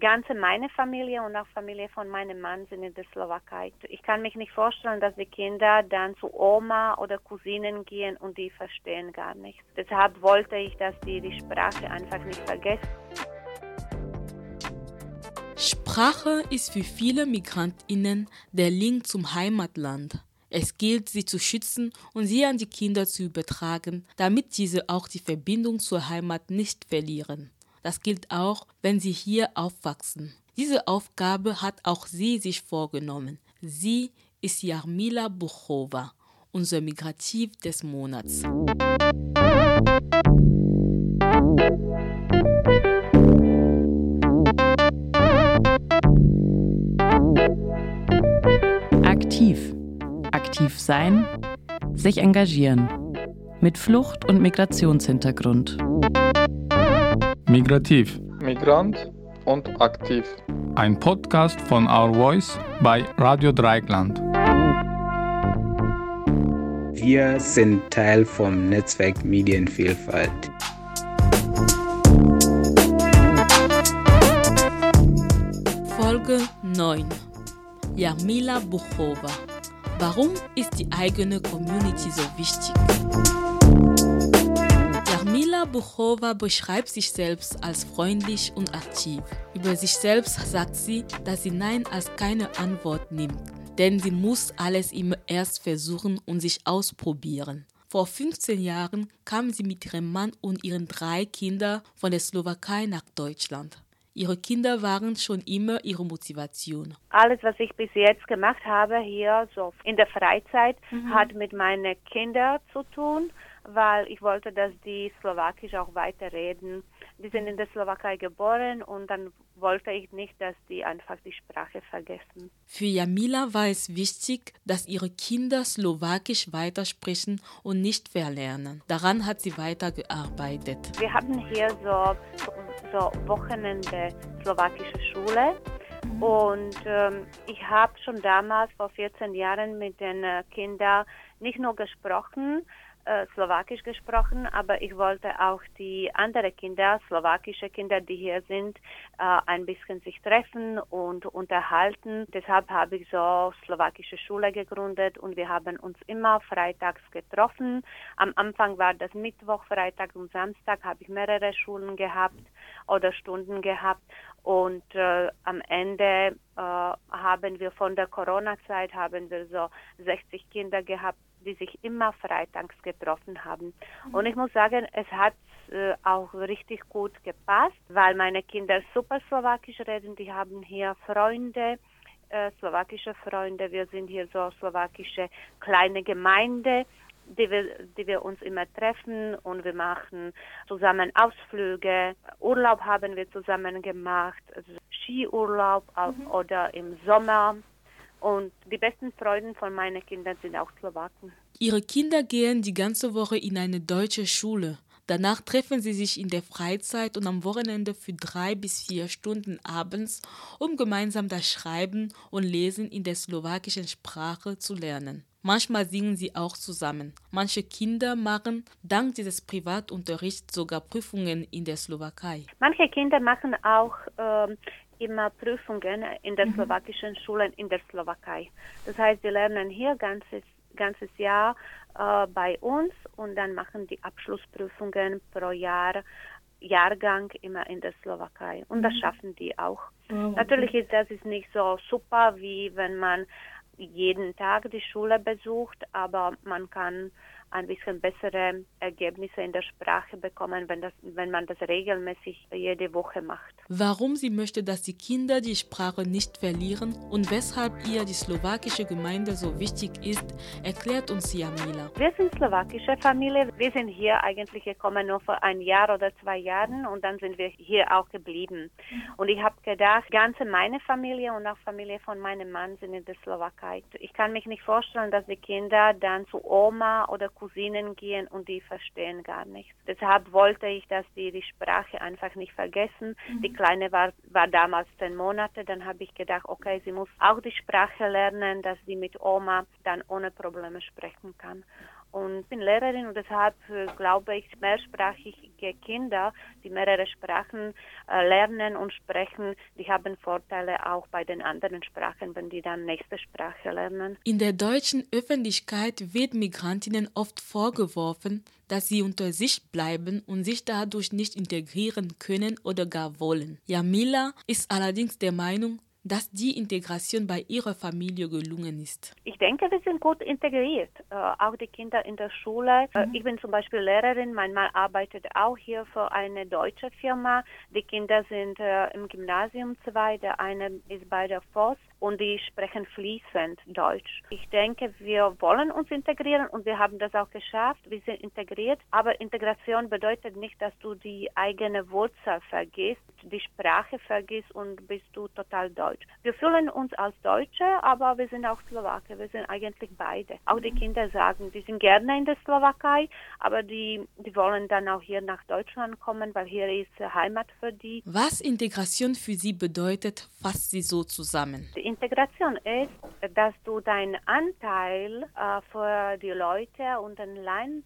Ganze meine Familie und auch Familie von meinem Mann sind in der Slowakei. Ich kann mich nicht vorstellen, dass die Kinder dann zu Oma oder Cousinen gehen und die verstehen gar nichts. Deshalb wollte ich, dass die die Sprache einfach nicht vergessen. Sprache ist für viele Migrantinnen der Link zum Heimatland. Es gilt, sie zu schützen und sie an die Kinder zu übertragen, damit diese auch die Verbindung zur Heimat nicht verlieren. Das gilt auch, wenn sie hier aufwachsen. Diese Aufgabe hat auch sie sich vorgenommen. Sie ist Jarmila Buchova, unser Migrativ des Monats. Aktiv aktiv sein, sich engagieren. Mit Flucht- und Migrationshintergrund. Migrativ. Migrant und aktiv. Ein Podcast von Our Voice bei Radio Dreieckland. Wir sind Teil vom Netzwerk Medienvielfalt. Folge 9 Jarmila Buchova Warum ist die eigene Community so wichtig? Jarmila Buchova beschreibt sich selbst als freundlich und aktiv. Über sich selbst sagt sie, dass sie Nein als keine Antwort nimmt, denn sie muss alles immer erst versuchen und sich ausprobieren. Vor 15 Jahren kam sie mit ihrem Mann und ihren drei Kindern von der Slowakei nach Deutschland. Ihre Kinder waren schon immer ihre Motivation. Alles, was ich bis jetzt gemacht habe hier so in der Freizeit, mhm. hat mit meinen Kindern zu tun, weil ich wollte, dass die Slowakisch auch weiterreden. Die sind in der Slowakei geboren und dann wollte ich nicht, dass die einfach die Sprache vergessen. Für Jamila war es wichtig, dass ihre Kinder Slowakisch weitersprechen und nicht verlernen. Daran hat sie weitergearbeitet. Wir haben hier so, so Wochenende slowakische Schule. Mhm. Und ähm, ich habe schon damals vor 14 Jahren mit den äh, Kindern nicht nur gesprochen, äh, Slowakisch gesprochen, aber ich wollte auch die anderen Kinder, slowakische Kinder, die hier sind, äh, ein bisschen sich treffen und unterhalten. Deshalb habe ich so slowakische Schule gegründet und wir haben uns immer freitags getroffen. Am Anfang war das Mittwoch, Freitag und Samstag habe ich mehrere Schulen gehabt oder Stunden gehabt und äh, am Ende äh, haben wir von der Corona-Zeit haben wir so 60 Kinder gehabt die sich immer freitags getroffen haben. Mhm. Und ich muss sagen, es hat äh, auch richtig gut gepasst, weil meine Kinder super Slowakisch reden. Die haben hier Freunde, äh, slowakische Freunde. Wir sind hier so slowakische kleine Gemeinde. Die wir, die wir uns immer treffen und wir machen zusammen Ausflüge. Urlaub haben wir zusammen gemacht, also Skiurlaub mhm. oder im Sommer und die besten Freunde von meinen Kindern sind auch Slowaken. Ihre Kinder gehen die ganze Woche in eine deutsche Schule. Danach treffen sie sich in der Freizeit und am Wochenende für drei bis vier Stunden abends, um gemeinsam das Schreiben und Lesen in der slowakischen Sprache zu lernen. Manchmal singen sie auch zusammen. Manche Kinder machen dank dieses Privatunterrichts sogar Prüfungen in der Slowakei. Manche Kinder machen auch äh, immer Prüfungen in der mhm. slowakischen Schulen in der Slowakei. Das heißt, sie lernen hier ganzes ganzes Jahr äh, bei uns und dann machen die Abschlussprüfungen pro Jahr Jahrgang immer in der Slowakei und das mhm. schaffen die auch. Oh, Natürlich ist das ist nicht so super wie wenn man jeden Tag die Schule besucht, aber man kann ein bisschen bessere Ergebnisse in der Sprache bekommen, wenn, das, wenn man das regelmäßig jede Woche macht. Warum sie möchte, dass die Kinder die Sprache nicht verlieren und weshalb ihr die slowakische Gemeinde so wichtig ist, erklärt uns Jamila. Wir sind slowakische Familie. Wir sind hier eigentlich gekommen nur vor ein Jahr oder zwei Jahren und dann sind wir hier auch geblieben. Und ich habe gedacht, ganze meine Familie und auch Familie von meinem Mann sind in der Slowakei. Ich kann mich nicht vorstellen, dass die Kinder dann zu Oma oder Cousinen gehen und die verstehen gar nichts. Deshalb wollte ich, dass die die Sprache einfach nicht vergessen. Mhm. Die Kleine war, war damals zehn Monate, dann habe ich gedacht, okay, sie muss auch die Sprache lernen, dass sie mit Oma dann ohne Probleme sprechen kann. Und bin Lehrerin und deshalb äh, glaube ich, mehrsprachige Kinder, die mehrere Sprachen äh, lernen und sprechen, die haben Vorteile auch bei den anderen Sprachen, wenn die dann nächste Sprache lernen. In der deutschen Öffentlichkeit wird Migrantinnen oft vorgeworfen, dass sie unter sich bleiben und sich dadurch nicht integrieren können oder gar wollen. Jamila ist allerdings der Meinung, dass die Integration bei ihrer Familie gelungen ist? Ich denke, wir sind gut integriert. Äh, auch die Kinder in der Schule. Äh, mhm. Ich bin zum Beispiel Lehrerin. Mein Mann arbeitet auch hier für eine deutsche Firma. Die Kinder sind äh, im Gymnasium zwei. Der eine ist bei der Voss und die sprechen fließend Deutsch. Ich denke, wir wollen uns integrieren und wir haben das auch geschafft. Wir sind integriert. Aber Integration bedeutet nicht, dass du die eigene Wurzel vergisst, die Sprache vergisst und bist du total deutsch. Wir fühlen uns als Deutsche, aber wir sind auch Slowake. Wir sind eigentlich beide. Auch die Kinder sagen, die sind gerne in der Slowakei, aber die, die wollen dann auch hier nach Deutschland kommen, weil hier ist Heimat für die. Was Integration für sie bedeutet, fasst sie so zusammen. Die Integration ist, dass du deinen Anteil äh, für die Leute und ein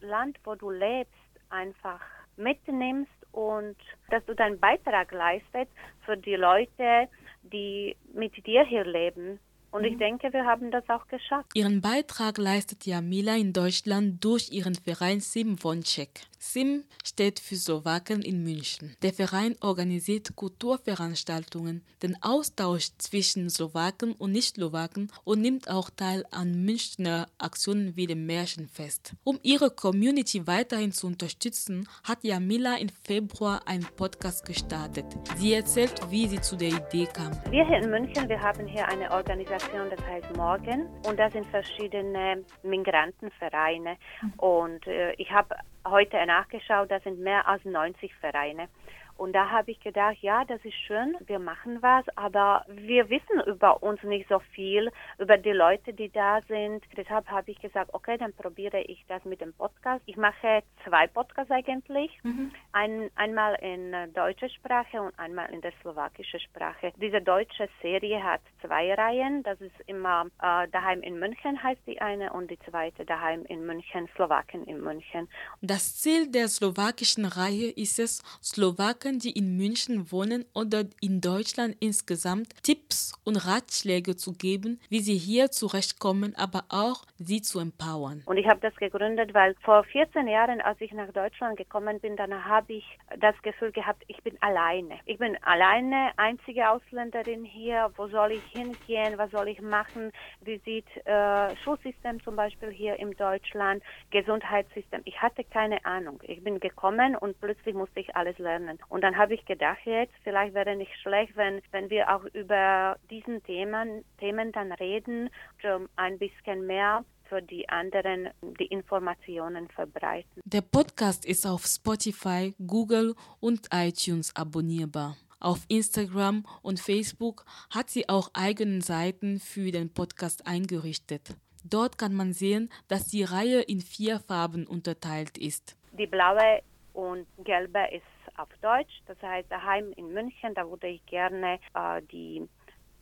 Land, wo du lebst, einfach mitnimmst und dass du deinen Beitrag leistest für die Leute, die mit dir hier leben. Und ich mhm. denke, wir haben das auch geschafft. Ihren Beitrag leistet Jamila in Deutschland durch ihren Verein Sim Wonczek. SIM steht für Slowaken in München. Der Verein organisiert Kulturveranstaltungen, den Austausch zwischen Slowaken und Nicht-Slowaken und nimmt auch teil an Münchner Aktionen wie dem Märchenfest. Um ihre Community weiterhin zu unterstützen, hat Jamila im Februar einen Podcast gestartet. Sie erzählt, wie sie zu der Idee kam. Wir hier in München, wir haben hier eine Organisation, das heißt Morgen und da sind verschiedene Migrantenvereine und äh, ich habe heute nachgeschaut, das sind mehr als 90 Vereine. Und da habe ich gedacht, ja, das ist schön, wir machen was, aber wir wissen über uns nicht so viel, über die Leute, die da sind. Deshalb habe ich gesagt, okay, dann probiere ich das mit dem Podcast. Ich mache zwei Podcasts eigentlich, mhm. Ein, einmal in deutscher Sprache und einmal in der slowakischen Sprache. Diese deutsche Serie hat zwei Reihen. Das ist immer äh, daheim in München heißt die eine und die zweite daheim in München, Slowaken in München. Das Ziel der slowakischen Reihe ist es, Slowaken Slowaken, die in München wohnen oder in Deutschland insgesamt, Tipps und Ratschläge zu geben, wie sie hier zurechtkommen, aber auch sie zu empowern. Und ich habe das gegründet, weil vor 14 Jahren, als ich nach Deutschland gekommen bin, dann habe ich das Gefühl gehabt, ich bin alleine. Ich bin alleine, einzige Ausländerin hier. Wo soll ich hingehen? Was soll ich machen? Wie sieht äh, Schulsystem zum Beispiel hier in Deutschland, Gesundheitssystem? Ich hatte keine Ahnung. Ich bin gekommen und plötzlich musste ich alles lernen. Und dann habe ich gedacht jetzt, vielleicht wäre nicht schlecht, wenn, wenn wir auch über diesen Themen, Themen dann reden, um ein bisschen mehr für die anderen die Informationen verbreiten. Der Podcast ist auf Spotify, Google und iTunes abonnierbar. Auf Instagram und Facebook hat sie auch eigene Seiten für den Podcast eingerichtet. Dort kann man sehen, dass die Reihe in vier Farben unterteilt ist. Die blaue und gelbe ist auf Deutsch. Das heißt, daheim in München, da würde ich gerne äh, die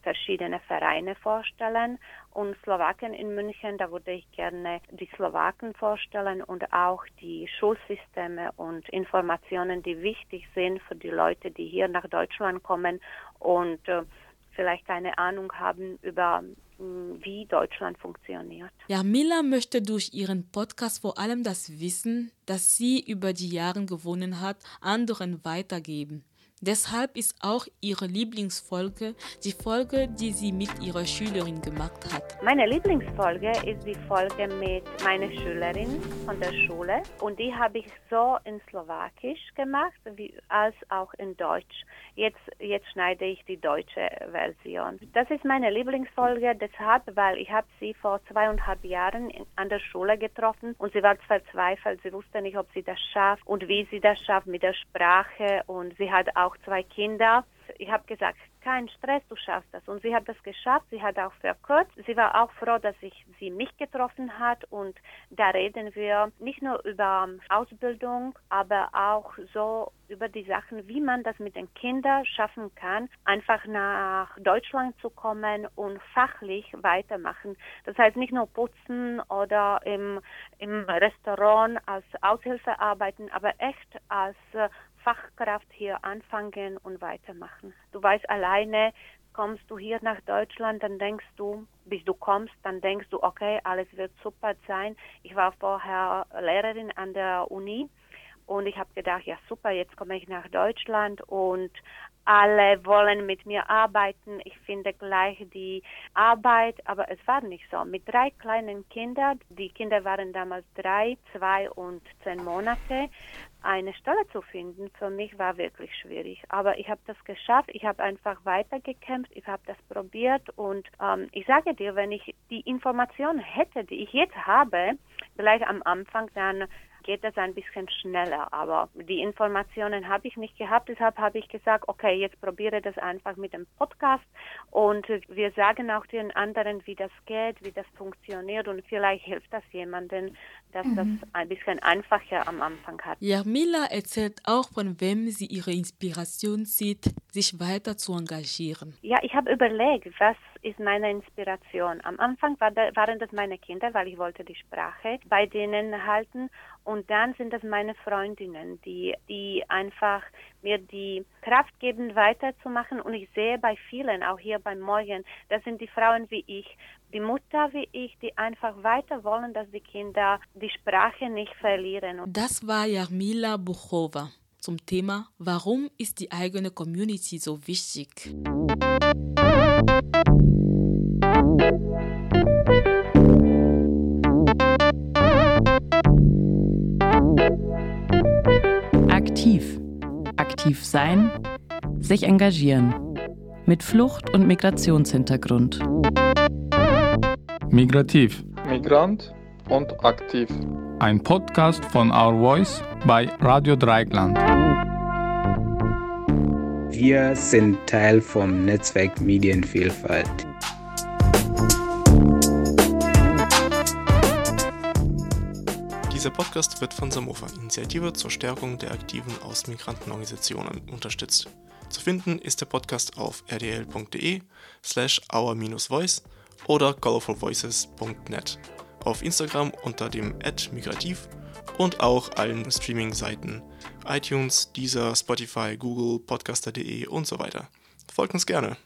verschiedenen Vereine vorstellen und Slowaken in München, da würde ich gerne die Slowaken vorstellen und auch die Schulsysteme und Informationen, die wichtig sind für die Leute, die hier nach Deutschland kommen und äh, vielleicht keine Ahnung haben über wie Deutschland funktioniert. Ja, Mila möchte durch ihren Podcast vor allem das Wissen, das sie über die Jahre gewonnen hat, anderen weitergeben. Deshalb ist auch ihre Lieblingsfolge die Folge, die sie mit ihrer Schülerin gemacht hat. Meine Lieblingsfolge ist die Folge mit meiner Schülerin von der Schule und die habe ich so in Slowakisch gemacht wie, als auch in Deutsch. Jetzt, jetzt schneide ich die deutsche Version. Das ist meine Lieblingsfolge deshalb, weil ich habe sie vor zweieinhalb Jahren an der Schule getroffen und sie war verzweifelt. Sie wusste nicht, ob sie das schafft und wie sie das schafft mit der Sprache und sie hat auch zwei Kinder. Ich habe gesagt, kein Stress, du schaffst das. Und sie hat das geschafft, sie hat auch verkürzt. Sie war auch froh, dass ich sie mich getroffen hat und da reden wir nicht nur über Ausbildung, aber auch so über die Sachen, wie man das mit den Kindern schaffen kann, einfach nach Deutschland zu kommen und fachlich weitermachen. Das heißt nicht nur putzen oder im, im Restaurant als Aushilfe arbeiten, aber echt als Fachkraft hier anfangen und weitermachen. Du weißt alleine, kommst du hier nach Deutschland, dann denkst du, bis du kommst, dann denkst du, okay, alles wird super sein. Ich war vorher Lehrerin an der Uni und ich habe gedacht, ja super, jetzt komme ich nach Deutschland und alle wollen mit mir arbeiten. Ich finde gleich die Arbeit, aber es war nicht so. Mit drei kleinen Kindern, die Kinder waren damals drei, zwei und zehn Monate, eine Stelle zu finden, für mich war wirklich schwierig. Aber ich habe das geschafft, ich habe einfach weitergekämpft, ich habe das probiert und ähm, ich sage dir, wenn ich die Informationen hätte, die ich jetzt habe, gleich am Anfang, dann geht das ein bisschen schneller. Aber die Informationen habe ich nicht gehabt, deshalb habe ich gesagt, okay, jetzt probiere das einfach mit dem Podcast und wir sagen auch den anderen, wie das geht, wie das funktioniert und vielleicht hilft das jemandem, dass mhm. das ein bisschen einfacher am Anfang hat. Jarmila erzählt auch, von wem sie ihre Inspiration sieht, sich weiter zu engagieren. Ja, ich habe überlegt, was ist meine Inspiration. Am Anfang war da, waren das meine Kinder, weil ich wollte die Sprache bei denen halten. Und dann sind das meine Freundinnen, die, die einfach mir die Kraft geben, weiterzumachen. Und ich sehe bei vielen, auch hier beim Morgen, das sind die Frauen wie ich, die Mutter wie ich, die einfach weiter wollen, dass die Kinder die Sprache nicht verlieren. Das war Jarmila Buchova zum Thema Warum ist die eigene Community so wichtig? Aktiv sein, sich engagieren. Mit Flucht- und Migrationshintergrund. Migrativ. Migrant und aktiv. Ein Podcast von Our Voice bei Radio Dreigland. Wir sind Teil vom Netzwerk Medienvielfalt. Dieser Podcast wird von Samofa, Initiative zur Stärkung der aktiven Außenmigrantenorganisationen, unterstützt. Zu finden ist der Podcast auf rdl.de slash our-voice oder colorfulvoices.net, auf Instagram unter dem Ad migrativ und auch allen Streaming-Seiten iTunes, Deezer, Spotify, Google, Podcaster.de und so weiter. Folgt uns gerne.